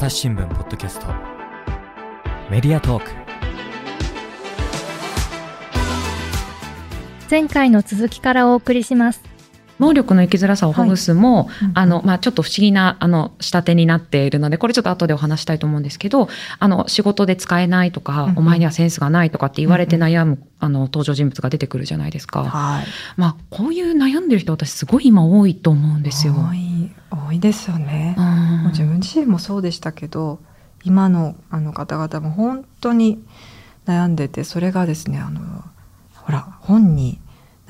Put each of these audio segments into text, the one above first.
朝日新聞ポッドキャストメディアトーク前回の続きからお送りします能力の生きづらさをほぐすも、はいうん、あの、まあ、ちょっと不思議な、あの、仕立てになっているので、これちょっと後でお話したいと思うんですけど、あの、仕事で使えないとか、うん、お前にはセンスがないとかって言われて悩む、うん、あの、登場人物が出てくるじゃないですか。はい。まあ、こういう悩んでる人、私すごい今多いと思うんですよ。多い、多いですよね。うん、自分自身もそうでしたけど、今のあの方々も本当に悩んでて、それがですね、あの、ほら、本に、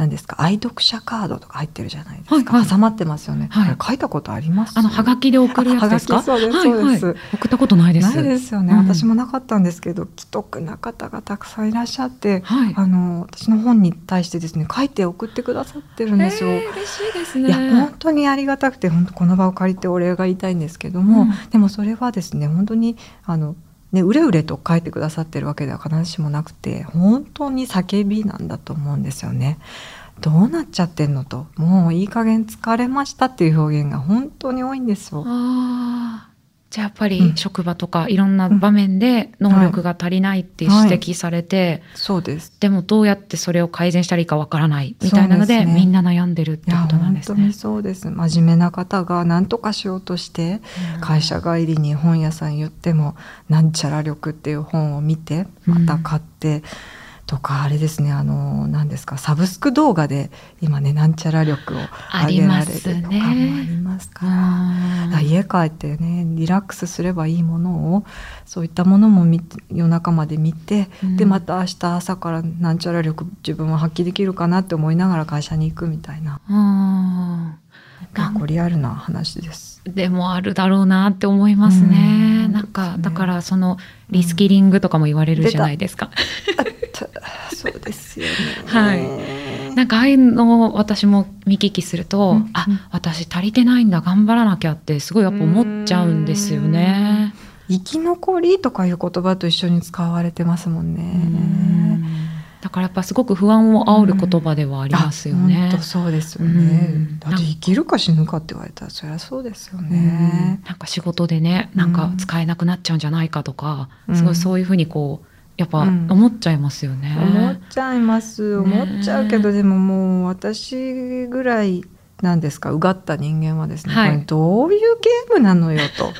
何ですか？愛読者カードとか入ってるじゃないですか、はいはい、挟まってますよね、はい、書いたことあります？あのハガキで送るやつですか？そうですそうです、はいはい、送ったことないです。ないですよね、うん、私もなかったんですけど既得な方がたくさんいらっしゃって、はい、あの私の本に対してですね書いて送ってくださってるんですよ、えー、嬉しいですね。いや本当にありがたくて本当この場を借りてお礼が言いたいんですけども、うん、でもそれはですね本当にあのね、うれうれと書いてくださってるわけでは必ずしもなくて本当に叫びなんだと思うんですよね。どうなっちゃってんのともういい加減疲れましたっていう表現が本当に多いんですよ。あじゃあやっぱり職場とかいろんな場面で能力が足りないって指摘されて、そうです。でもどうやってそれを改善したらいいかわからないみたいなので、ね、みんな悩んでるってことなんですね。本当にそうです。真面目な方が何とかしようとして会社帰りに本屋さん言っても「なんちゃら力」っていう本を見てまた買って。うんとかあれですねあの何ですかサブスク動画で今ねなんちゃら力を上げられるとかもありますから。家帰ってねリラックスすればいいものをそういったものも夜中まで見て、うん、でまた明日朝からなんちゃら力自分は発揮できるかなって思いながら会社に行くみたいな。結構リアルな話です。でもあるだろうなって思いますね。んなんか、だからそのリスキリングとかも言われるじゃないですか。そうですよね。はい。なんかああいうのを私も見聞きすると、うん、あ、私足りてないんだ、頑張らなきゃってすごいやっぱ思っちゃうんですよね。生き残りとかいう言葉と一緒に使われてますもんね。だからやっぱすごく不安を煽る言葉ではありますよね。本当そうですよね。だって生きるか死ぬかって言われたらそりゃそうですよね。なんか仕事でね、なんか使えなくなっちゃうんじゃないかとか、すごいそういうふうにこうやっぱ思っちゃいますよね。思っちゃいます。思っちゃうけど、でももう私ぐらいなんですか？うがった人間はですね、はい、これどういうゲームなのよと。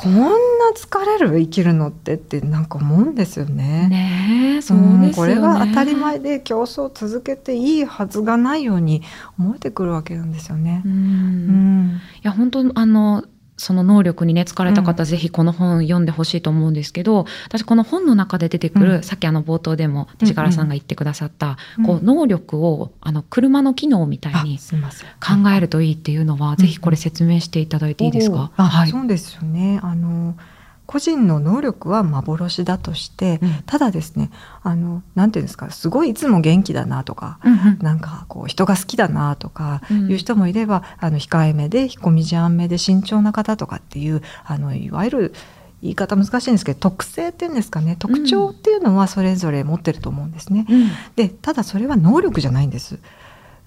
こんな疲れる生きるのってってなんか思うんですよね。ねそうですよね、これが当たり前で競争を続けていいはずがないように思えてくるわけなんですよね。うん、うんいや本当あのその能力にね、疲れた方、ぜひこの本読んでほしいと思うんですけど、私この本の中で出てくる、うん、さっきあの冒頭でも、藤原さんが言ってくださった、うん、こう、能力を、あの、車の機能みたいに考えるといいっていうのは、ぜひこれ説明していただいていいですか、はい、そうですよね。あの、個人の能力は幻だとして、うん、ただですねあのなんていうんですかすごいいつも元気だなとか、うんうん、なんかこう人が好きだなとかいう人もいれば、うん、あの控えめで引っ込み思案めで慎重な方とかっていうあのいわゆる言い方難しいんですけど特性っていうんですかね特徴っていうのはそれぞれ持ってると思うんですね。うん、でただそれは能力じゃないんです。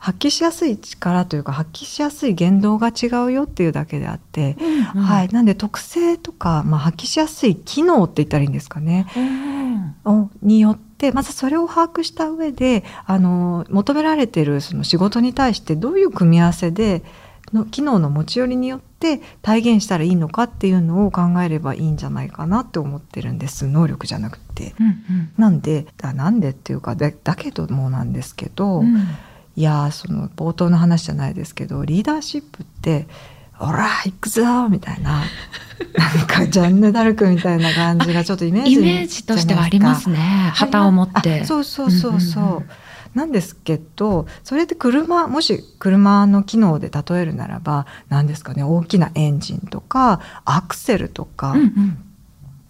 発揮しやすい力というか発揮しやすい言動が違うよっていうだけであって、うんうん、はい、なんで特性とか、まあ、発揮しやすい機能って言ったらいいんですかね、うん、によってまずそれを把握した上であの求められているその仕事に対してどういう組み合わせでの機能の持ち寄りによって体現したらいいのかっていうのを考えればいいんじゃないかなって思ってるんです。能力じゃなくて。うんうん、なんでだなんでっていうかだけどもなんですけど。うんいやその冒頭の話じゃないですけどリーダーシップって「おら行くぞ!」みたいななんかジャンヌ・ダルクみたいな感じがちょっとイメージ イメージとしてはありますね。旗を持って。そうそうそうそう、うんうん、なんですけどそれで車もし車の機能で例えるならば何ですかね大きなエンジンとかアクセルとか、うんうん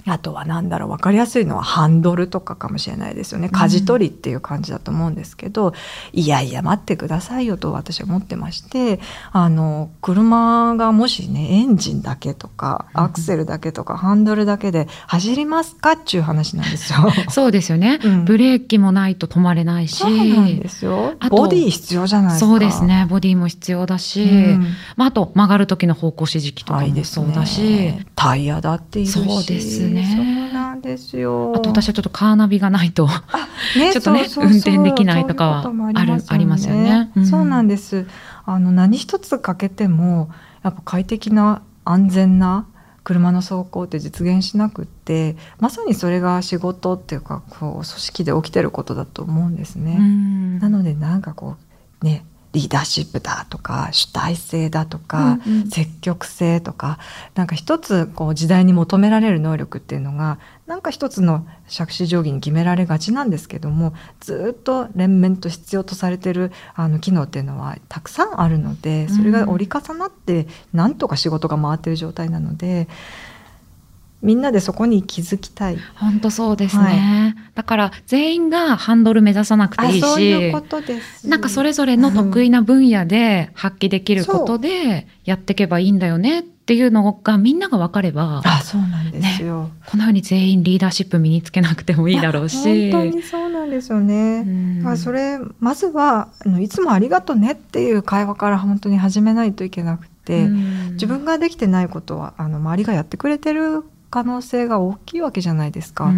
あとは何だろう分かりやすいのはハンドルとかかもしれないですよね。舵取りっていう感じだと思うんですけど、うん、いやいや待ってくださいよと私は思ってましてあの車がもしねエンジンだけとかアクセルだけとか、ハンドルだけで走りますかっていう話なんですよ。そうですよね、うん、ブレーキもないと止まれないし。そうなんですよ。ボディ必要じゃないですか。そうですね。ボディも必要だし、うん、まあ、あと曲がる時の方向指示器とかもそうだし、ね、タイヤだっているし。そうですねそうなんですよ。あと私はちょっとカーナビがないとね、ちょっとね運転できないとかはあるありますよね、うん、そうなんです。あの何一つ欠けてもやっぱ快適な安全な車の走行って実現しなくってまさにそれが仕事っていうかこう組織で起きてることだと思うんですね。なのでなんかこうねリーダーシップだとか主体性だとか、うんうん、積極性とかなんか一つこう時代に求められる能力っていうのがなんか一つの杓子定規に決められがちなんですけどもずっと連綿と必要とされてるあの機能っていうのはたくさんあるのでそれが折り重なってなんとか仕事が回ってる状態なので。みんなでそこに気づきたい。本当そうですね。はい、だから全員がハンドル目指さなくていいし、そういうことです。なんかそれぞれの得意な分野で発揮できることでやっていけばいいんだよねっていうのがみんなが分かれば、あ、そうなんですよ、ね、このように全員リーダーシップ身につけなくてもいいだろうし、本当にそうなんですよね。うん、それまずはあのいつもありがとうねっていう会話から本当に始めないといけなくて、うん、自分ができてないことはあの周りがやってくれてる可能性が大きいわけじゃないですか。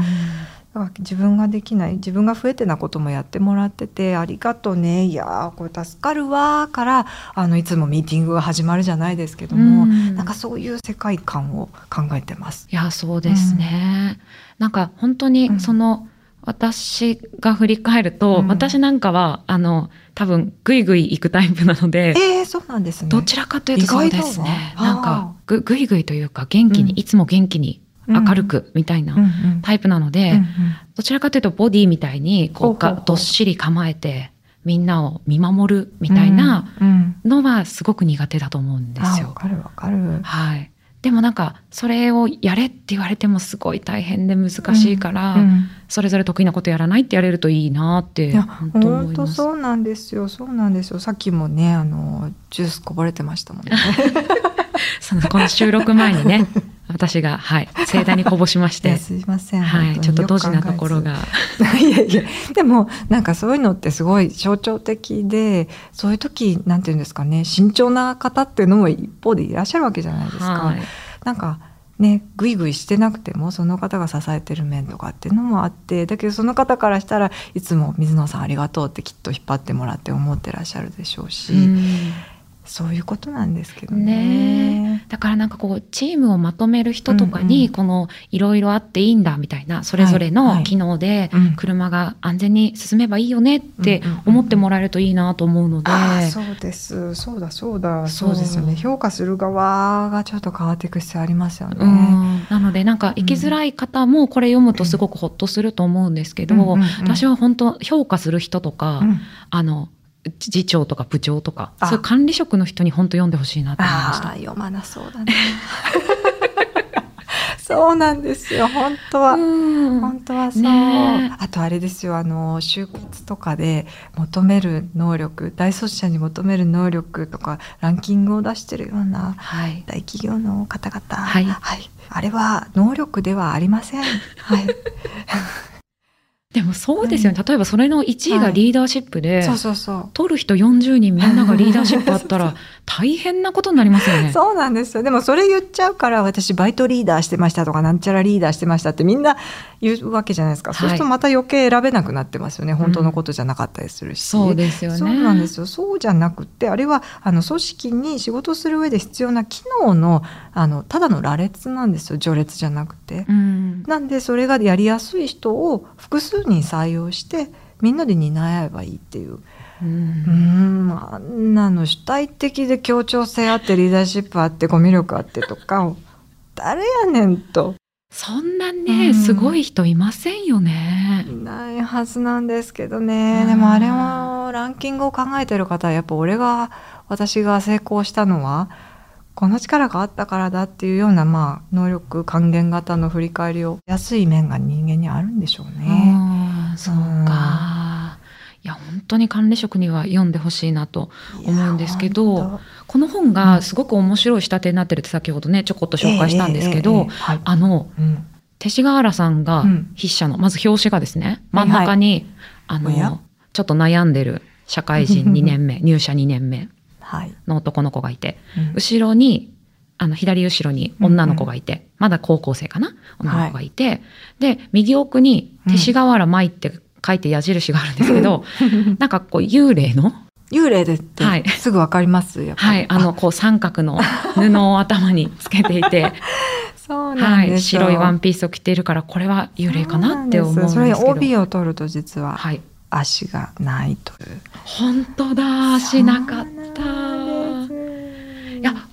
うん、自分ができない自分が増えてなこともやってもらってて「ありがとうねいやこれ助かるわ」からあのいつもミーティングが始まるじゃないですけども、うん、なんかそういう世界観を考えてます。いやそうですね、うん、なんか本当にその、私が振り返ると、うん、私なんかはあの多分ぐいぐい行くタイプなので、えー、そうなんですね。どちらかというとそうですね。なんかぐぐいぐいというか元気に、うん、いつも元気に明るくみたいなタイプなので、どちらかというとボディみたいにこうかどっしり構えてみんなを見守るみたいなのはすごく苦手だと思うんですよ。わ、かるわかる。はい。でもなんかそれをやれって言われてもすごい大変で難しいから、うんうん、それぞれ得意なことやらないってやれるといいなって本当そうなんですよ。そうなんですよ。さっきもねあのジュースこぼれてましたもんね。そのこの収録前にね私が、はい、盛大にこぼしまして。すいません。はい、ちょっとドジなところが。いやいや、でも、なんかそういうのってすごい象徴的で、そういう時、なんていうんですかね、慎重な方っていうのも一方でいらっしゃるわけじゃないですか。はい、なんか、ね、ぐいぐいしてなくてもその方が支えてる面とかっていうのもあってだけどその方からしたらいつも水野さんありがとうってきっと引っ張ってもらって思ってらっしゃるでしょうし。うそういうことなんですけどね、ね、だからなんかこうチームをまとめる人とかにこのいろいろあっていいんだみたいなそれぞれの機能で車が安全に進めばいいよねって思ってもらえるといいなと思うので、そうです。そうだそうだ。そう。ですよね。評価する側がちょっと変わっていく必要ありますよね。なのでなんか生きづらい方もこれ読むとすごくほっとすると思うんですけど、私は本当評価する人とか、あの次長とか部長とかそういう管理職の人に本当読んでほしいなと思いました。読まなそうだね。そうなんですよ本当は。本当はそう、ね、あとあれですよあの就活とかで求める能力大卒者に求める能力とかランキングを出してるような大企業の方々、はい、はい、あれは能力ではありません。はいでもそうですよね、うん、例えばそれの1位がリーダーシップで、はい、そうそうそう。取る人40人みんながリーダーシップあったら 大変なことになりますよね。そうなんですよ。でもそれ言っちゃうから私バイトリーダーしてましたとかなんちゃらリーダーしてましたってみんな言うわけじゃないですか、はい、そうするとまた余計選べなくなってますよね。本当のことじゃなかったりするし、うん、そうですよね。そうなんですよそうじゃなくて。あれはあの組織に仕事する上で必要な機能のあのただの羅列なんですよ。序列じゃなくて。うん、なんでそれがやりやすい人を複数人採用してみんなで担えばいいっていう。うん、あんなの主体的で協調性あってリーダーシップあってコミュ力あってとか 誰やねんと。そんなね、うん、すごい人いませんよね。いないはずなんですけどね。でもあれもランキングを考えてる方はやっぱ俺が私が成功したのはこの力があったからだっていうような、まあ、能力還元型の振り返りを安い面が人間にあるんでしょうね。そうか。いや本当に管理職には読んでほしいなと思うんですけどこの本がすごく面白い仕立てになってるって先ほどねちょこっと紹介したんですけど、あのうん。勅使河原さんがうん。筆者の、まず表紙がですね真はいはい。ん中に、あのちょっと悩んでる社会人2年目 入社2年目はい。の男の子がいてうん。後ろにあの左後ろに女の子がいて、まだ高校生かな？女の子がいて、で右奥に勅使河原舞って書いて矢印があるんですけど、なんかこう幽霊の？幽霊でってはい。すぐわかります、やっぱり。はい、あの、こう三角の布を頭につけていて、そうなはい、んですよ。白いワンピースを着ているから、これは幽霊かなって思うんですそれけど。帯を取ると実ははい。足がないという。本当だ、しなかっそうた。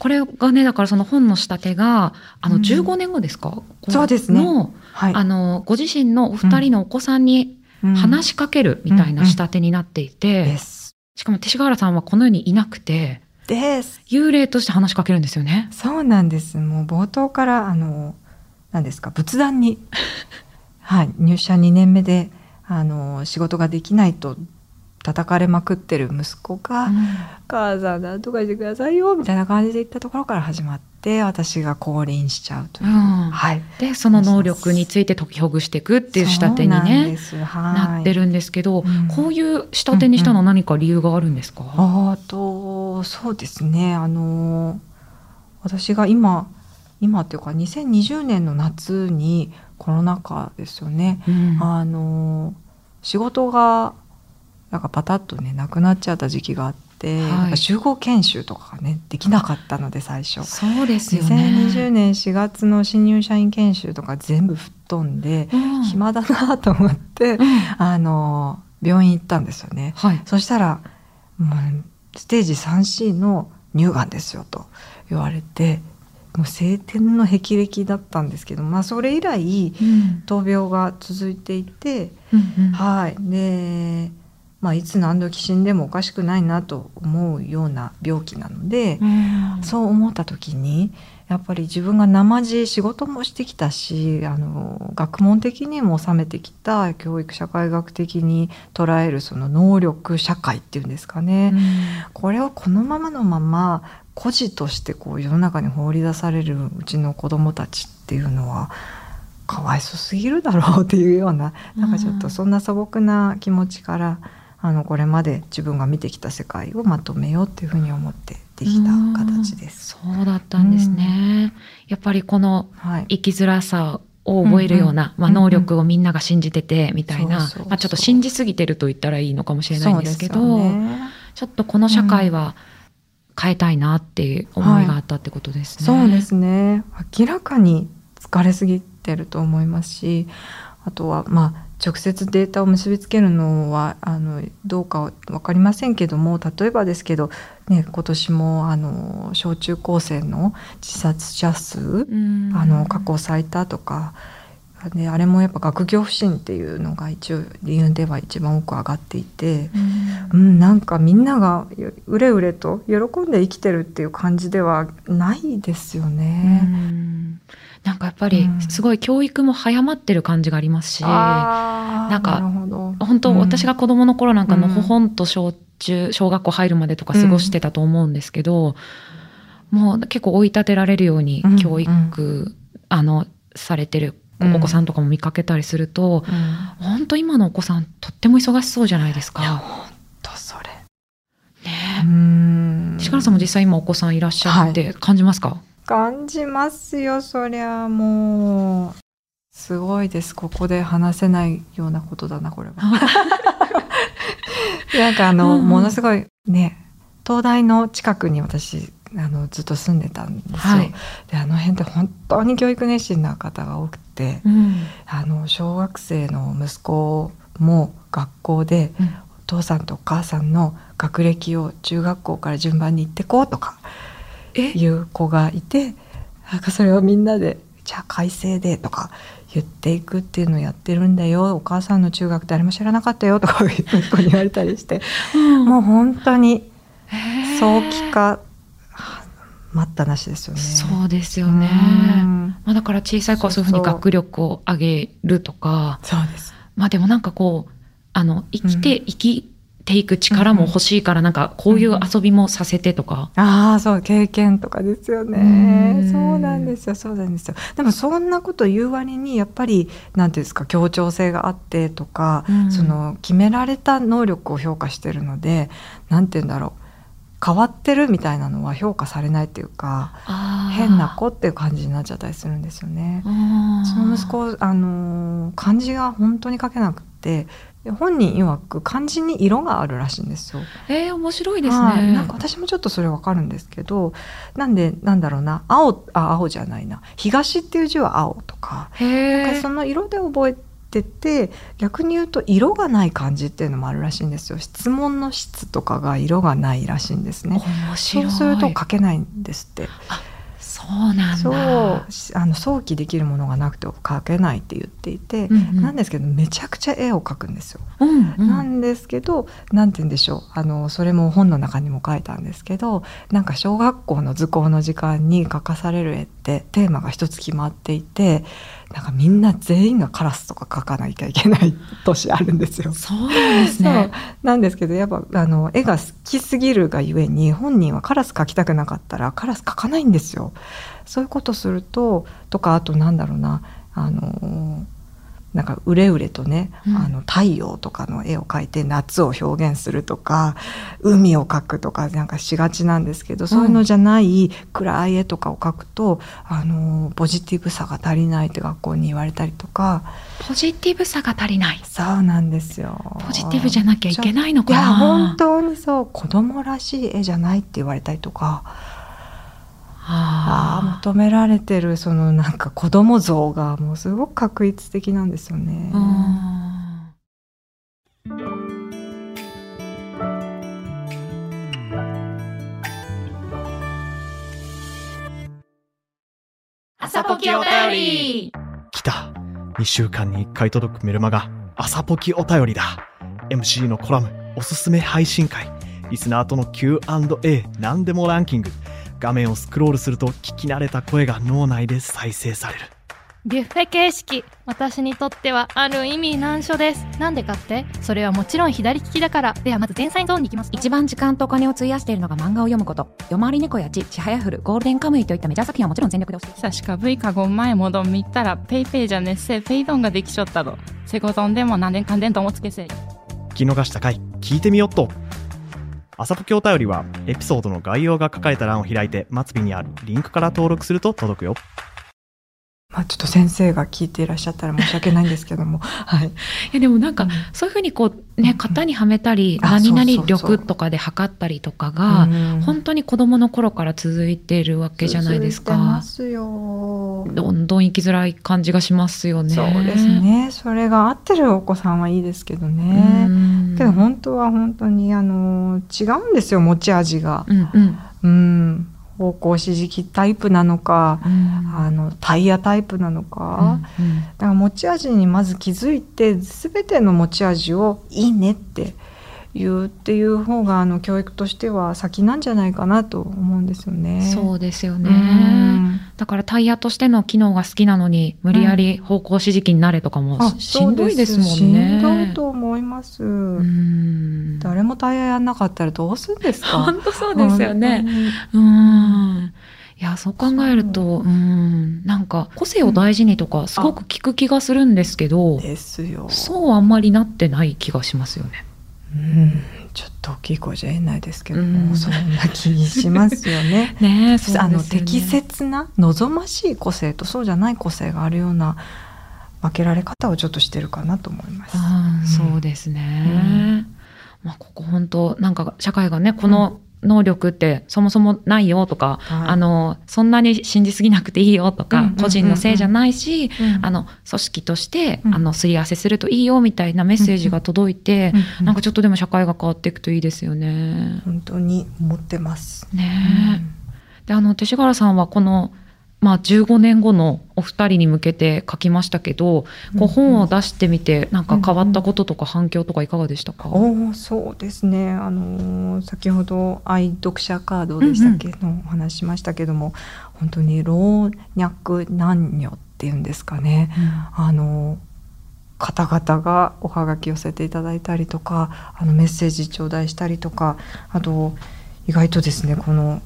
これがね、だからその本の仕立てが、あの、うん。15年後ですか、そうですね。の、はい。あの、ご自身のお二人のお子さんにうん。話しかけるみたいな仕立てになっていて。しかも勅使河原さんはこの世にいなくて、です。幽霊として話しかけるんですよね。そうなんです。もう冒頭からあの何ですか？仏壇に。はい。入社2年目であの仕事ができないと叩かれまくってる息子がうん「母さんなんとかしてくださいよ」みたいな感じで言ったところから始まって私が降臨しちゃうという。うん。はい。でその能力について解きほぐしていくっていう仕立てにねなってるんですけど、うん。こういう仕立てにしたのは何か理由があるんですか、あとそうですね。あの私が今今っていうか2020年の夏にコロナ禍ですよね、うん。あの仕事がなんかパタッとねなくなっちゃった時期があって、はい集合研修とかがねできなかったので最初。そうですよね。2020年4月の新入社員研修とか全部吹っ飛んで、うん暇だなと思って、うんあの病院行ったんですよね。はい。そしたらもうステージ 3C の乳がんですよと言われてもう晴天の霹靂だったんですけど、まあ、それ以来うん闘病が続いていて、うんうんはいで、まあ、いつ何時死んでもおかしくないなと思うような病気なので、うん。そう思った時にやっぱり自分が生地仕事もしてきたしあの学問的にも収めてきた教育社会学的に捉えるその能力社会っていうんですかね、これをこのままのまま孤児としてこう世の中に放り出されるうちの子どもたちっていうのはかわいそすぎるだろうっていうようななんかちょっとそんな素朴な気持ちからあのこれまで自分が見てきた世界をまとめようっていうふうに思ってできた形です。そうだったんですね。やっぱりこのはい、生きづらさを覚えるような、まあ、能力をみんなが信じててみたいな、まあ、ちょっと信じすぎてると言ったらいいのかもしれないんですけどね。ちょっとこの社会は変えたいなっていう思いがあったってことですね。そうですね。明らかに疲れすぎてると思いますしあとはまあ直接データを結びつけるのはあのどうか分かりませんけども例えばですけど、ね、今年もあの小中高生の自殺者数、うんあの過去最多とか。であれもやっぱ学業不振っていうのが一応理由では一番多く上がっていて、うんうん、なんかみんながうれうれと喜んで生きてるっていう感じではないですようね。んなんかやっぱりうん。すごい教育も早まってる感じがありますし、あーなんか本当、うん。私が子供の頃なんかのうん。ほほんと小中小学校入るまでとか過ごしてたと思うんですけど、もう結構追い立てられるようにうん教育、あのされてるお子さんとかも見かけたりすると、うん。本当今のお子さんとっても忙しそうじゃないですいやか。本当それ。ね。うん。え。力さんも実際今お子さんいらっしゃって感じますか、感じますよそりゃもう。すごいです。ここで話せないようなことだなこれは。なんかあの、うんうん。ものすごいね東大の近くに私あのずっと住んでたんですよ。はい。であの辺って本当に教育熱心な方が多くて、うん。あの小学生の息子も学校でうん。お父さんとお母さんの学歴を中学校から順番に言ってこうとかえいう子がいてなんかそれをみんなで「じゃあ改正で」とか言っていくっていうのをやってるんだよお母さんの中学誰も知らなかったよとか息子に言われたりしてもう本当に早期化待ったなしですよね。そうですよね。まあ、だから小さい子はそういうふうに学力を上げるとか。そうです。まあでもなんかこう、あの、生きて、生きていく力も欲しいから、なんかこういう遊びもさせてとか。うん、ああ、そう、経験とかですよね。そうなんですよ、そうなんですよ。でもそんなこと言う割に、やっぱり、なんていうんですか、協調性があってとか、うん、その、決められた能力を評価してるので、なんて言うんだろう。変わってるみたいなのは評価されないっていうか変な子っていう感じになっちゃったりするんですよね。その息子あの漢字が本当に書けなくて本人曰く漢字に色があるらしいんですよ。えー、面白いですね。なんか私もちょっとそれわかるんですけど、なんでなんだろうな、青あ青じゃないな、東っていう字は青とか、なんかその色で覚えてて逆に言うと色がない感じっていうのもあるらしいんですよ。質問の質とかが色がないらしいんですね。そうすると書けないんですってそうなんそうあの想起できるものがなくて描けないって言っていて、うんうん、なんですけどめちゃくちゃ絵を描くんですよ。うんうん、なんですけど何て言うんでしょう。あのそれも本の中にも書いたんですけどなんか小学校の図工の時間に描かされる絵ってテーマが一つ決まっていてなんかみんな全員がカラスとか描かなきゃいけない年あるんですよ。そうなんですね。なんですけどやっぱあの絵が好きすぎるがゆえに本人はカラス描きたくなかったらカラス描かないんですよ。そういうことするととかあとなんだろうなあのなんかうれうれとね、うん、あの太陽とかの絵を描いて夏を表現するとか海を描くとかなんかしがちなんですけど、そういうのじゃない暗い絵とかを描くとあのポジティブさが足りないって学校に言われたりとか。ポジティブさが足りない。そうなんですよ。ポジティブじゃなきゃいけないのかな。いや本当にそう。子供らしい絵じゃないって言われたりとか。ああ求められてるそのなんか子供像がもうすごく確一的なんですよね。朝ポキお便り。来た。2週間に1回届くメルマガ。朝ポキお便りだ。MC のコラムおすすめ配信会。リスナーとの Q&A 何でもランキング画面をスクロールすると聞き慣れた声が脳内で再生される。ビュッフェ形式私にとってはある意味難所です。なんでかって？それはもちろん左利きだから。ではまず前菜ゾーンに行きます。一番時間とお金を費やしているのが漫画を読むこと。夜回り猫やちちはやふるゴールデンカムイといったメジャー作品はもちろん全力で押してさしか V かご前もどん見たらペイペイじゃねっせペイドンができちょったどセゴドンでも何年かんでんともつけせ聞き逃した回聞いてみよっと朝ポケお便りはエピソードの概要が書かれた欄を開いて末尾にあるリンクから登録すると届くよ。まあ、ちょっと先生が聞いていらっしゃったら申し訳ないんですけども、はい、いやでもなんか、そういうふうにこうね型にはめたり、うん、何々力とかで測ったりとかが、本当に子供の頃から続いているわけじゃないですか。ますよどんどん生きづらい感じがしますよね。そうですね。それが合ってるお子さんはいいですけどね。けど本当は本当にあの違うんですよ持ち味が。うん、うん、うん方向指示器タイプなのか、うん、あのタイヤタイプなのか、うん。うん、だから持ち味にまず気づいて全ての持ち味をいいねって言うっていう方があの教育としては先なんじゃないかなと思うんですよね。そうですよね。うん、だからタイヤとしての機能が好きなのに無理やり方向指示器になれとかもしんどいですもんね。しんどいと思います。誰もタイヤやんなかったらどうするんですか？本当そうですよね。うん。いやそう考えるとうんなんか個性を大事にとかすごく聞く気がするんですけど、ですよそうあんまりなってない気がしますよね。うんちょっと大きい声じゃ言えないですけども、うん、そんな気にしますよね。ねあの適切な望ましい個性とそうじゃない個性があるような分けられ方をちょっとしてるかなと思います。うん、そうですね。まあここ本当なんか社会がねこの能力ってそもそもないよとか、はい、あのそんなに信じすぎなくていいよとか、個人のせいじゃないし、うん、あの組織として、うん、あのすり合わせするといいよみたいなメッセージが届いて、うん、なんかちょっとでも社会が変わっていくといいですよね。本当に思ってます。ね、であの勅使川原さんはこのまあ、15年後のお二人に向けて書きましたけど、こう本を出してみてなんか変わったこととか反響とかいかがでしたか、うんうん、おそうですね。あの先ほど愛読者カードでしたっけ、のお話しましたけども本当に老若男女っていうんですかね、うん、あの方々がおはがき寄せていただいたりとかあのメッセージ頂戴したりとかあと意外とですねこの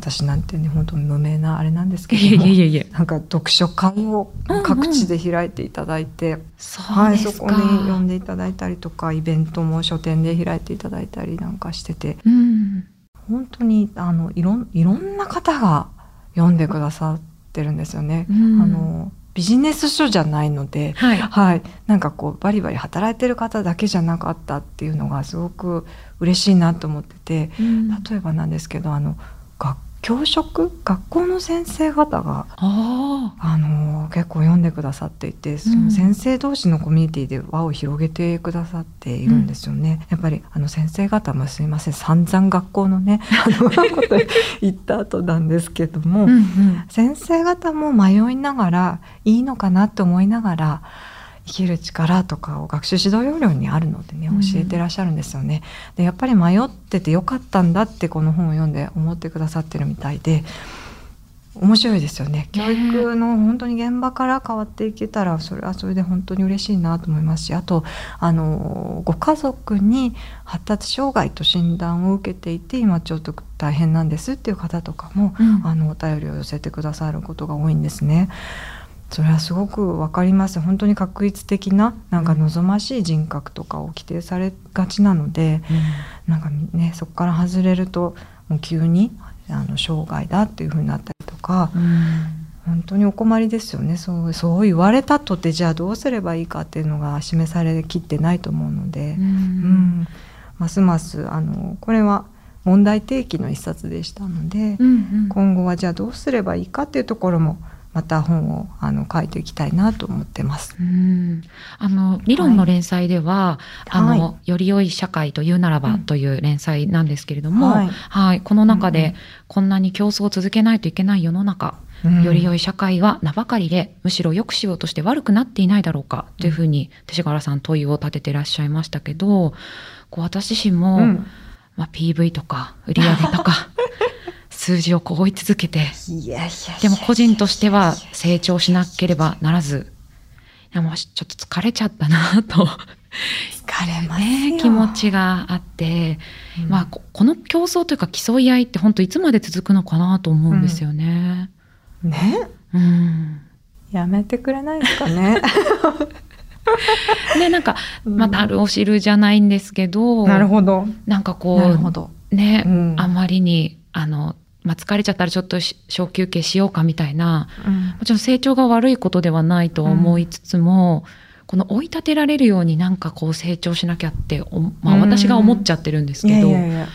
私なんてね本当に無名なあれなんですけどもなんか読書会を各地で開いていただいて、うん。うん、はい、そこに呼んでいただいたりとかイベントも書店で開いていただいたりなんかしてて、うん、本当にあのいろいろんな方が読んでくださってるんですよね。うん、あのビジネス書じゃないので、はい、はい、なんかこうバリバリ働いてる方だけじゃなかったっていうのがすごく嬉しいなと思ってて、うん、例えばなんですけどあの学教職？学校の先生方があの結構読んでくださっていてその先生同士のコミュニティで輪を広げてくださっているんですよね。うん、やっぱりあの先生方もすいません散々学校のね あのこと言った後なんですけども、うんうん、先生方も迷いながらいいのかなって思いながら生きる力とかを学習指導要領にあるのでね教えてらっしゃるんですよね。でやっぱり迷っててよかったんだってこの本を読んで思ってくださってるみたいで面白いですよね教育の本当に現場から変わっていけたらそれはそれで本当に嬉しいなと思いますしあとあのご家族に発達障害と診断を受けていて今ちょっと大変なんですっていう方とかも、うん、あのお便りを寄せてくださることが多いんですね。それはすごく分かります。本当に確率的ななんか望ましい人格とかを規定されがちなので、うん、なんかねそこから外れるともう急にあの生涯だっていうふうになったりとか、うん、本当にお困りですよね。そうそう言われたとてじゃあどうすればいいかっていうのが示されきってないと思うので、うん、うん、ますますあのこれは問題提起の一冊でしたので、うんうん、今後はじゃあどうすればいいかっていうところもまた本をあの書いていきたいなと思ってます。うん。あの理論の連載では、はい、あの、より良い社会というならばという連載なんですけれども、はい、はい、この中でこんなに競争を続けないといけない世の中、うん、より良い社会は名ばかりでむしろ良くしようとして悪くなっていないだろうかというふうに勅使川原さん問いを立ててらっしゃいましたけど、こう私自身も、うん、まあ、PV とか売り上げとか数字をこう追い続けて。でも個人としては成長しなければならず。いやもうちょっと疲れちゃったなと。疲れますね気持ちがあって、うん、まあこの競争というか競い合いって本当いつまで続くのかなと思うんですよね。うん、ね、うん、やめてくれないですかね？で なんかまたあるお汁じゃないんですけど、なるほど。なんかこうね、うん、あまりにあのまあ、疲れちゃったらちょっと小休憩しようかみたいな、うん、もちろん成長が悪いことではないと思いつつも、うん、この追い立てられるようになんかこう成長しなきゃって、まあ、私が思っちゃってるんですけど。いやいやいや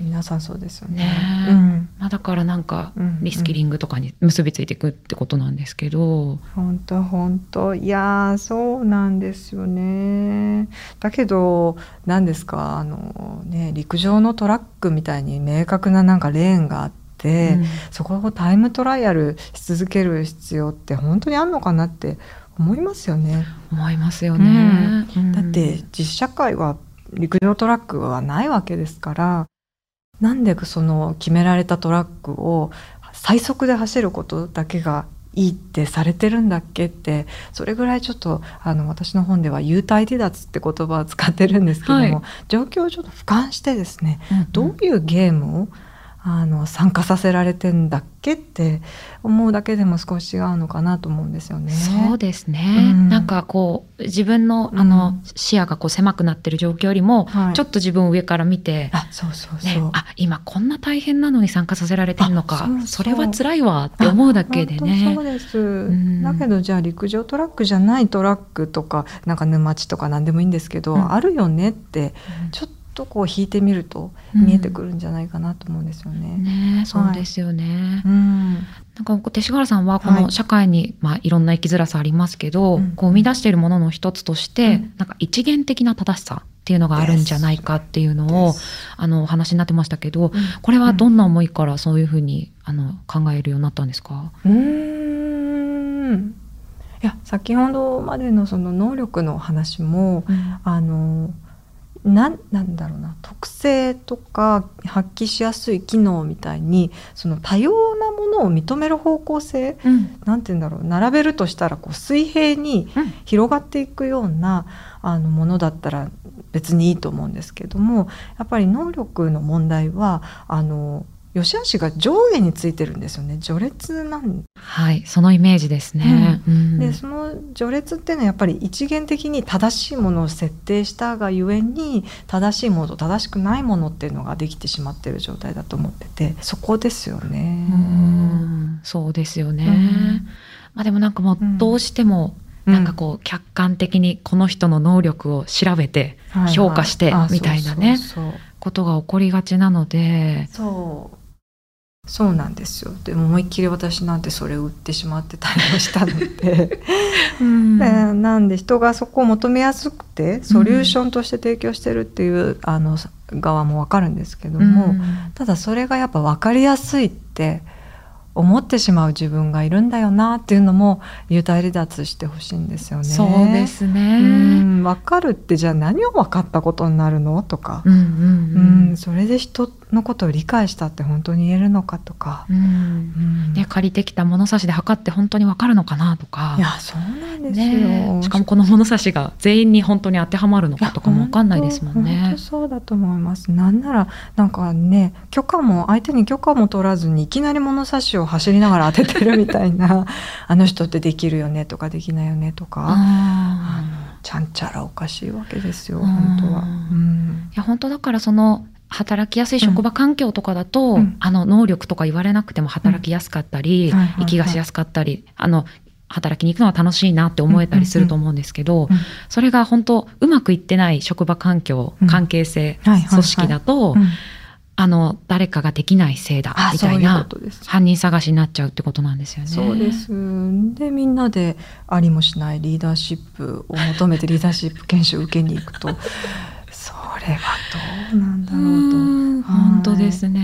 皆さんそうですよね。ねうん、まあ、だからなんかリスキリングとかに結びついていくってことなんですけど。本当本当いやそうなんですよね。だけど何ですかあのね陸上のトラックみたいに明確ななんかレーンがあって。うん、そこをタイムトライアルし続ける必要って本当にあんのかなって思いますよね。思いますよね。うん、だって実社会は陸上トラックはないわけですからなんでその決められたトラックを最速で走ることだけがいいってされてるんだっけってそれぐらいちょっとあの私の本では「幽体離脱」って言葉を使ってるんですけども、はい、状況をちょっと俯瞰してですね、うんうん、どういうゲームをあの参加させられてんだっけって思うだけでも少し違うのかなと思うんですよね。そうですね。うん、なんかこう自分のあの、視野がこう狭くなってる状況よりも、はい、ちょっと自分を上から見て、あ、そうそうそう。ね、あ、今こんな大変なのに参加させられてるのか、それは辛いわって思うだけでね。そうです。うん、だけどじゃあ陸上トラックじゃないトラックとかなんか沼地とか何でもいいんですけど、うん、あるよねってちょっととこう引いてみると見えてくるんじゃないかなと思うんですよね。うん、ねそうですよね。はい、うん。なんか勅使川原さんはこの社会に、まあ、いろんな生きづらさありますけど、こう生み出しているものの一つとして、うん、なんか一元的な正しさっていうのがあるんじゃないかっていうのをあのお話になってましたけど、これはどんな思いからそういうふうにあの考えるようになったんですか？うん。いや先ほどまでのその能力の話も、うん、あのななんだろうな特性とか発揮しやすい機能みたいにその多様なものを認める方向性、うん、なんて言うんだろう並べるとしたらこう水平に広がっていくような、うん、あのものだったら別にいいと思うんですけどもやっぱり能力の問題はあの良し悪しが上下についてるんですよね。序列なんはいそのイメージですね、うん、でその序列っていうのはやっぱり一元的に正しいものを設定したがゆえに正しいものと正しくないものっていうのができてしまってる状態だと思っててそこですよね。うん。そうですよね、うん、まあでもなんかもうどうしても、なんかこう客観的にこの人の能力を調べて評価してみたいなねことが起こりがちなので。そうそうなんですよ。でも思いっきり私なんてそれを売ってしまってたりもしたので、うん、なんで人がそこを求めやすくてソリューションとして提供してるっていう、うん、あの側も分かるんですけども、うん、ただそれがやっぱ分かりやすいって思ってしまう自分がいるんだよなっていうのも幽体離脱してほしいんですよね。そうですね。分かるってじゃあ何を分かったことになるの？とか、うん、うん、それで人のことを理解したって本当に言えるのかとか、うん。うん、借りてきた物差しで測って本当に分かるのかなとか。いやそうなんですよ、ね、しかもこの物差しが全員に本当に当てはまるのかとかも分かんないですもんね。本当そうだと思います。なんならなんかね許可も相手に許可も取らずにいきなり物差しを走りながら当ててるみたいな あの人ってできるよねとかできないよねとか。あのちゃんちゃらおかしいわけですよ本当は。うん、いや本当だからその働きやすい職場環境とかだと、うん、あの能力とか言われなくても働きやすかったり、うん、息がしやすかったり、あの働きに行くのは楽しいなって思えたりすると思うんですけど、それが本当うまくいってない職場環境、関係性、組織だと、あの誰かができないせいだみたいな犯人探しになっちゃうってことなんですよね。そうです。でみんなでありもしないリーダーシップを求めてリーダーシップ研修受けに行くとれはどうなんだろうと。本当ですね。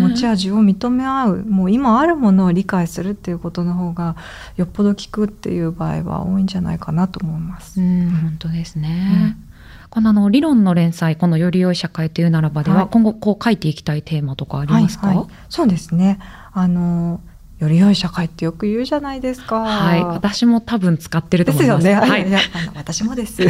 持ち味を認め合う、もう今あるものを理解するっていうことの方がよっぽど効くっていう場合は多いんじゃないかなと思います。うん、本当ですね。このあの理論の連載このより良い社会というならばでは、はい、今後こう書いていきたいテーマとかありますか、はいはい、そうですねあのより良い社会ってよく言うじゃないですか。はい、私も多分使ってると思います。ですよね。はい、い私もです。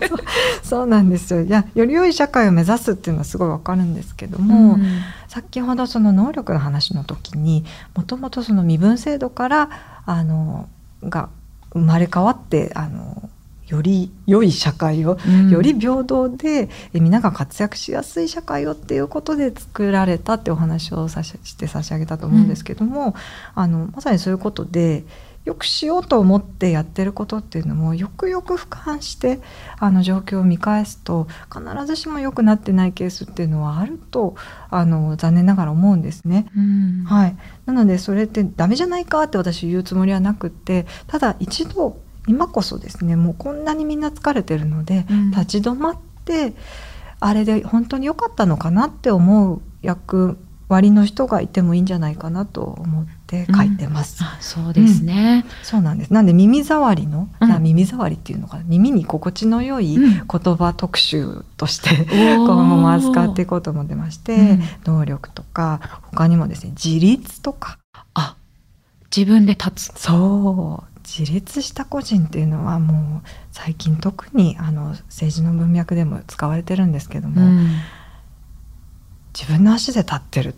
そうなんですよ。いや、より良い社会を目指すっていうのはすごいわかるんですけども、うん、先ほどその能力の話の時に、もともとその身分制度からあのが生まれ変わってあのより良い社会を、うん、より平等で皆が活躍しやすい社会をっていうことで作られたってお話をさして差し上げたと思うんですけども、うん、あのまさにそういうことでよくしようと思ってやってることっていうのもよくよく俯瞰してあの状況を見返すと必ずしも良くなってないケースっていうのはあるとあの残念ながら思うんですね。うん、はい、なのでそれってダメじゃないかって私言うつもりはなくってただ一度今こそですねもうこんなにみんな疲れてるので、うん、立ち止まってあれで本当に良かったのかなって思う役割の人がいてもいいんじゃないかなと思って書いてます。うん、そうですね、うん、そうなんです。なんで耳障りの、うん、耳障りっていうのかな、耳に心地の良い言葉特集として、今後も扱っていこうと思ってまして、能力とか他にもですね自立とか。あ、自分で立つ。そう。自立した個人っていうのはもう最近特にあの政治の文脈でも使われてるんですけども、うん、自分の足で立ってる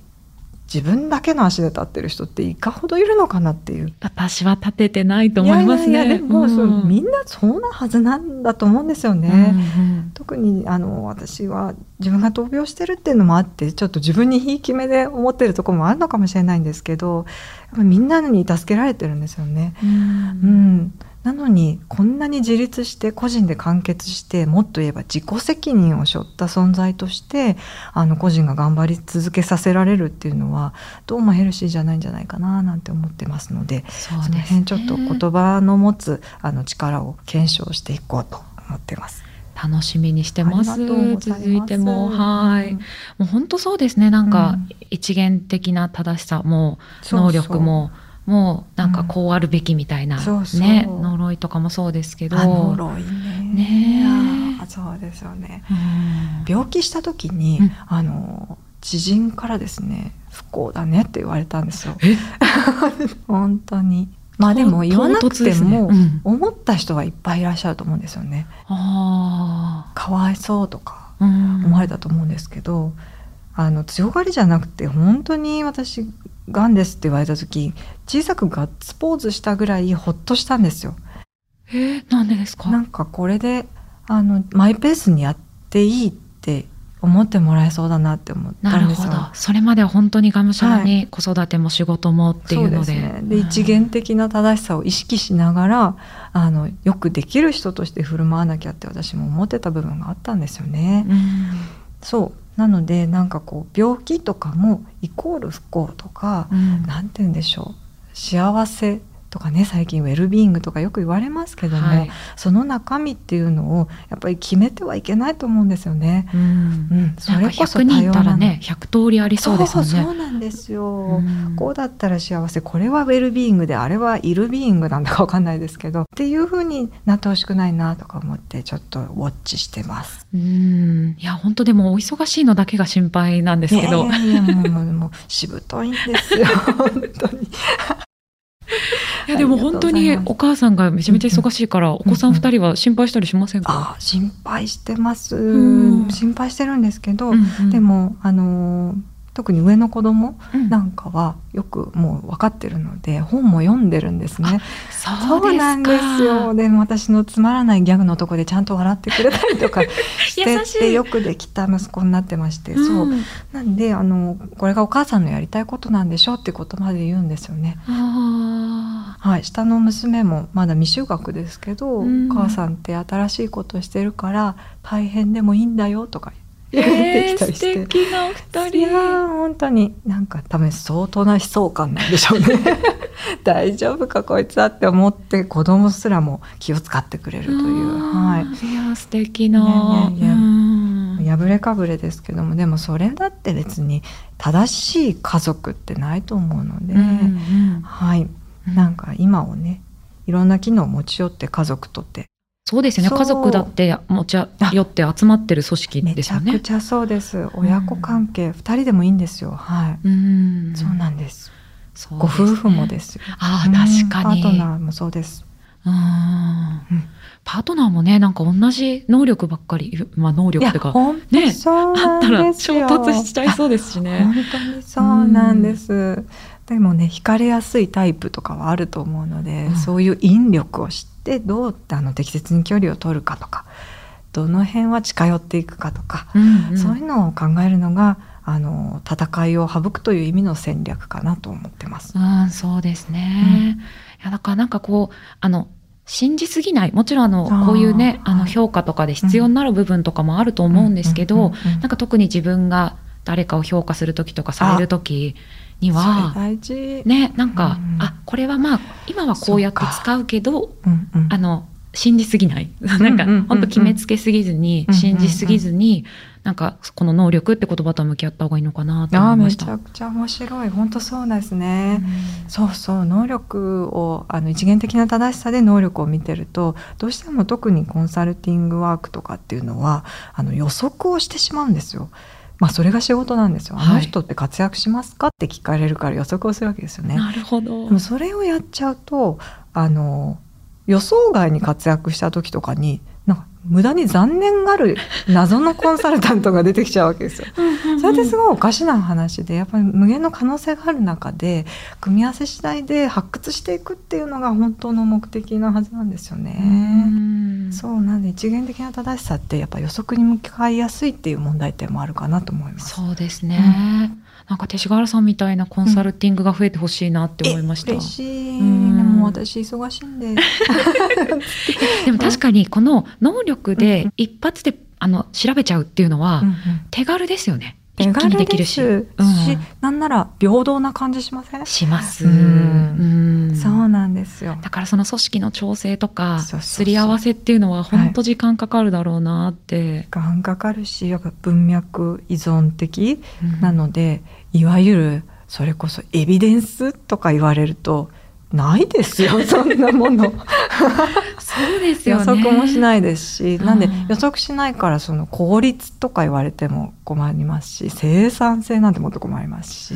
自分だけの足で立ってる人っていかほどいるのかなっていう。私は立ててないと思いますね。いやいやもう、うん、みんなそうなはずなんだと思うんですよね、うんうん、特にあの私は自分が闘病してるっていうのもあってちょっと自分にひいき目で思ってるところもあるのかもしれないんですけどみんなに助けられてるんですよね。うん、うんなのにこんなに自立して個人で完結してもっと言えば自己責任を背負った存在としてあの個人が頑張り続けさせられるっていうのはどうもヘルシーじゃないんじゃないかななんて思ってますのでそ、ね,、の辺ちょっと言葉の持つあの力を検証していこうと思ってます。楽しみにしてます。続いても、はい。もう本当そうですね。なんか、一元的な正しさも、能力も、もうなんかこうあるべきみたいな、ね、呪いとかもそうですけど。呪いね。ねそうですよね。病気した時に、あの、知人からですね、不幸だねって言われたんですよ。本当に。まあでも言わなくても思った人はいっぱいいらっしゃると思うんですよね。かわいそうとか思われたと思うんですけど、あの強がりじゃなくて本当に私がんですって言われた時小さくガッツポーズしたぐらいほっとしたんですよ。えー、なんでですか？なんかこれであのマイペースにやっていいって思ってもらえそうだなって思ったんですよ。それまでは本当にがむしゃらに子育ても仕事もっていうので。はい、で、ね、一元的な正しさを意識しながらあのよくできる人として振る舞わなきゃって私も思ってた部分があったんですよね。うん、そうなのでなんかこう病気とかもイコール不幸とか、うん、なんて言うんでしょう。幸せとかね最近ウェルビーイングとかよく言われますけども、はい、その中身っていうのをやっぱり決めてはいけないと思うんですよね。うん、うん、それこそ多様なね100通りありそうですよね。そうなんですよ、うん、こうだったら幸せこれはウェルビーイングであれはイルビーイングなんだかわかんないですけどっていうふうになってほしくないなとか思ってちょっとウォッチしてます。うんいや本当でもお忙しいのだけが心配なんですけど。いやいやもうもうしぶといんですよ本当に。いやでも本当にお母さんがめちゃめちゃ忙しいから、お子さん2人は心配したりしませんか、あ心配してます、心配してるんですけど、でもあの特に上の子供なんかはよくもう分かってるので、本も読んでるんですね。そうなんですよ。で私のつまらないギャグのとこでちゃんと笑ってくれたりとか してってよくできた息子になってまして、う。ん、そうなんであのこれがお母さんのやりたいことなんでしょうってことまで言うんですよね。はい、下の娘もまだ未就学ですけど、うん、お母さんって新しいことしてるから大変でもいいんだよとかえー、素敵なお二人。いや本当になんか多分相当な悲壮感なんでしょうね。大丈夫かこいつはって思って子供すらも気を使ってくれるという。はい。いや素敵な、ねね、破れかぶれですけどもでもそれだって別に正しい家族ってないと思うので、うんうん、はい。なんか今をねいろんな機能を持ち寄って家族とってそうですよね。家族だって持ち寄って集まってる組織ですよね。めちゃくちゃそうです。親子関係二、人でもいいんですよ。はい。うん。そうなんです。そう、ね、ご夫婦もですよ。ああ確かに。パートナーもそうです。うん。パートナーもねなんか同じ能力ばっかり、まあ、能力とかねあったら衝突しちゃいそうですしね。本当にそうなんです、でもね惹かれやすいタイプとかはあると思うので、うん、そういう引力を知ってどうあの適切に距離を取るかとかどの辺は近寄っていくかとか、うんうん、そういうのを考えるのがあの戦いを省くという意味の戦略かなと思ってます。うん、そうですね。うん、いやだからなんかこうあの信じすぎない。もちろんあのこういうねあの評価とかで必要になる部分とかもあると思うんですけど、なんか特に自分が誰かを評価する時とかされる時には。ねなんか、うん、あこれはまあ今はこうやって使うけど、うんうん、あの信じすぎない。なんか本当決めつけすぎずに、信じすぎずに、なんかこの能力って言葉と向き合った方がいいのかなと思いました。めちゃくちゃ面白い。本当そうですね、うん、そうそう。能力をあの一元的な正しさで能力を見てるとどうしても特にコンサルティングワークとかっていうのはあの予測をしてしまうんですよ。まあ、それが仕事なんですよ。あの人って活躍しますかって聞かれるから予測をするわけですよね。なるほど。でもそれをやっちゃうと、あの、予想外に活躍した時とかに、無駄に残念がる謎のコンサルタントが出てきちゃうわけですよ。それってすごいおかしな話でやっぱり無限の可能性がある中で組み合わせ次第で発掘していくっていうのが本当の目的なはずなんですよね。うそうなんで一元的な正しさってやっぱ予測に向かいやすいっていう問題点もあるかなと思います。そうですね。うん、なんか勅使川原さんみたいなコンサルティングが増えてほしいなって思いました。嬉しい。もう私忙しいんで でも確かにこの能力で一発であの調べちゃうっていうのは手軽ですよね。手軽できるし、うん、なんなら平等な感じしません？します、うん、そうなんですよ。だからその組織の調整とかすり合わせっていうのは本当時間かかるだろうなって、はい、時間かかるしやっぱ文脈依存的なので、うん、いわゆるそれこそエビデンスとか言われるとないですよそんなもの。そうですよ、ね、予測もしないですしなんで予測しないからその効率とか言われても困りますし生産性なんてもっと困りますし、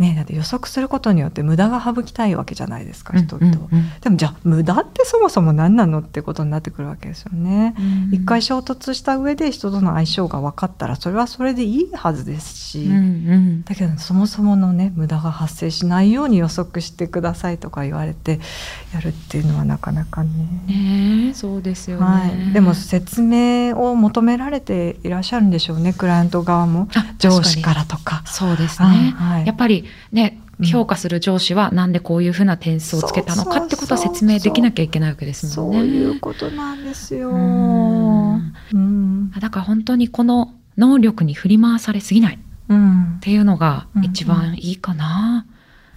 ね、だって予測することによって無駄が省きたいわけじゃないですか人々、うんうんうん、でもじゃあ無駄ってそもそも何なのってことになってくるわけですよね、うん、一回衝突した上で人との相性が分かったらそれはそれでいいはずですし、うんうん、だけどそもそものね無駄が発生しないように予測してくださいとか言われてやるっていうのはなかなかね。ねそうですよね、はい、でも説明を求められていらっしゃるんでしょうねクライアント側も。上司からとか。そうですね、はい、やっぱりね、評価する上司はなんでこういうふうな点数をつけたのかってことは説明できなきゃいけないわけですもんね。そういうことなんですよ。うんだから本当にこの能力に振り回されすぎないっていうのが一番いいかな。うんうん、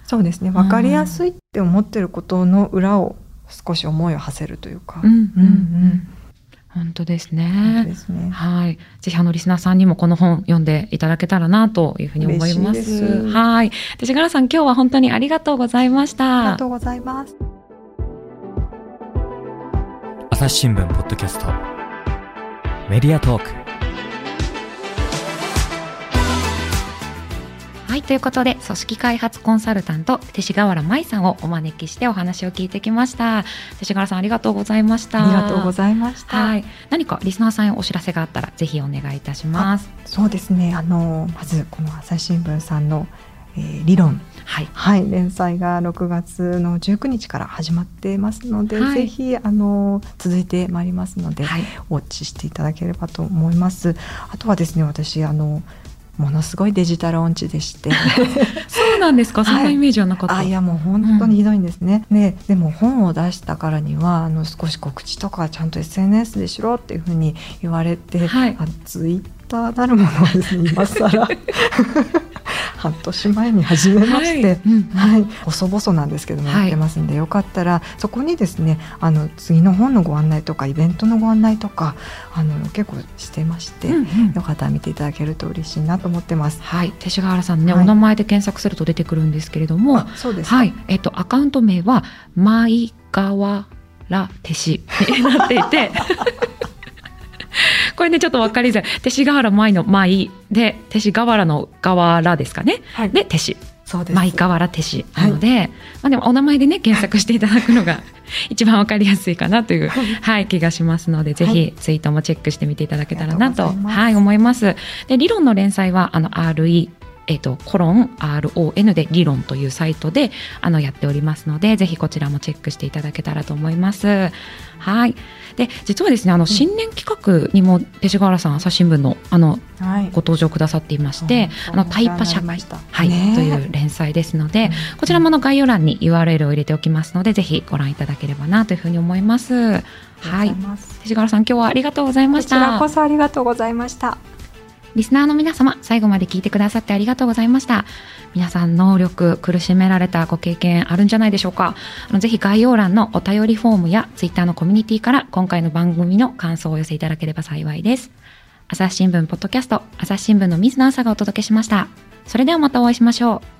そうですね分かりやすいって思ってることの裏を少し思いを馳せるというか。うんうんうん本当ですね。ですねはい。ぜひあのリスナーさんにもこの本読んでいただけたらなというふうに思います。はい。で、しがらさん今日は本当にありがとうございました。ありがとうございます。朝日新聞ポッドキャストメディアトークはい、ということで、組織開発コンサルタント、勅使河原舞さんをお招きしてお話を聞いてきました。勅使河原さん、ありがとうございました。ありがとうございました。はい、何かリスナーさんへお知らせがあったら、ぜひお願いいたします。そうですね、あの、まず、この朝日新聞さんの、えー、理論。はい、はい、連載が6月の19日から始まってますので、はい、ぜひあの続いてまいりますので、はい、ウォッチしていただければと思います。あとはですね、私あのものすごいデジタル音痴でして。そうなんですか？そんなイメージはなかった、はい、あいやもう本当にひどいんですね、うん、ででも本を出したからにはあの少し告知とかちゃんと SNS でしろっていうふうに言われて、はい、あツイッターなるものをですね今更 半年前に始めまして、はい。うんはい、細々なんですけどもやってますんで、はい、よかったらそこにですねあの次の本のご案内とかイベントのご案内とかあの結構してまして、うんうん、よかったら見ていただけると嬉しいなと思ってます。はい、勅使河原さんね、お名前で検索すると出てくるんですけれども、そうです。はい、えっとアカウント名はマイガワラテシ。になっていてこれねちょっと分かりづらい。勅使河原舞の舞で勅使河原の河原ですかね、はい、で勅使そうです。舞河原勅使なので、はい、まあ、でもお名前でね検索していただくのが 一番分かりやすいかなという、はい、気がしますのでぜひツイートもチェックしてみていただけたらなとはい思います。で理論の連載はあの RE えっ、ー、と、コロン RON で理論というサイトであのやっておりますので、ぜひこちらもチェックしていただけたらと思います。はい。で実はですねあの新年企画にも勅使河原さん朝日新聞のあの、はい、ご登場くださっていまして、あのタイパ社会はい、という連載ですので、こちらもの概要欄に URL を入れておきますのでぜひご覧いただければなというふうに思います。はい、勅使河原さん今日はありがとうございました。こちらこそありがとうございました。リスナーの皆様、最後まで聞いてくださってありがとうございました。皆さん、能力、苦しめられたご経験あるんじゃないでしょうか。あのぜひ概要欄のお便りフォームや Twitter のコミュニティから今回の番組の感想をお寄せいただければ幸いです。朝日新聞ポッドキャスト、朝日新聞の水野朝がお届けしました。それではまたお会いしましょう。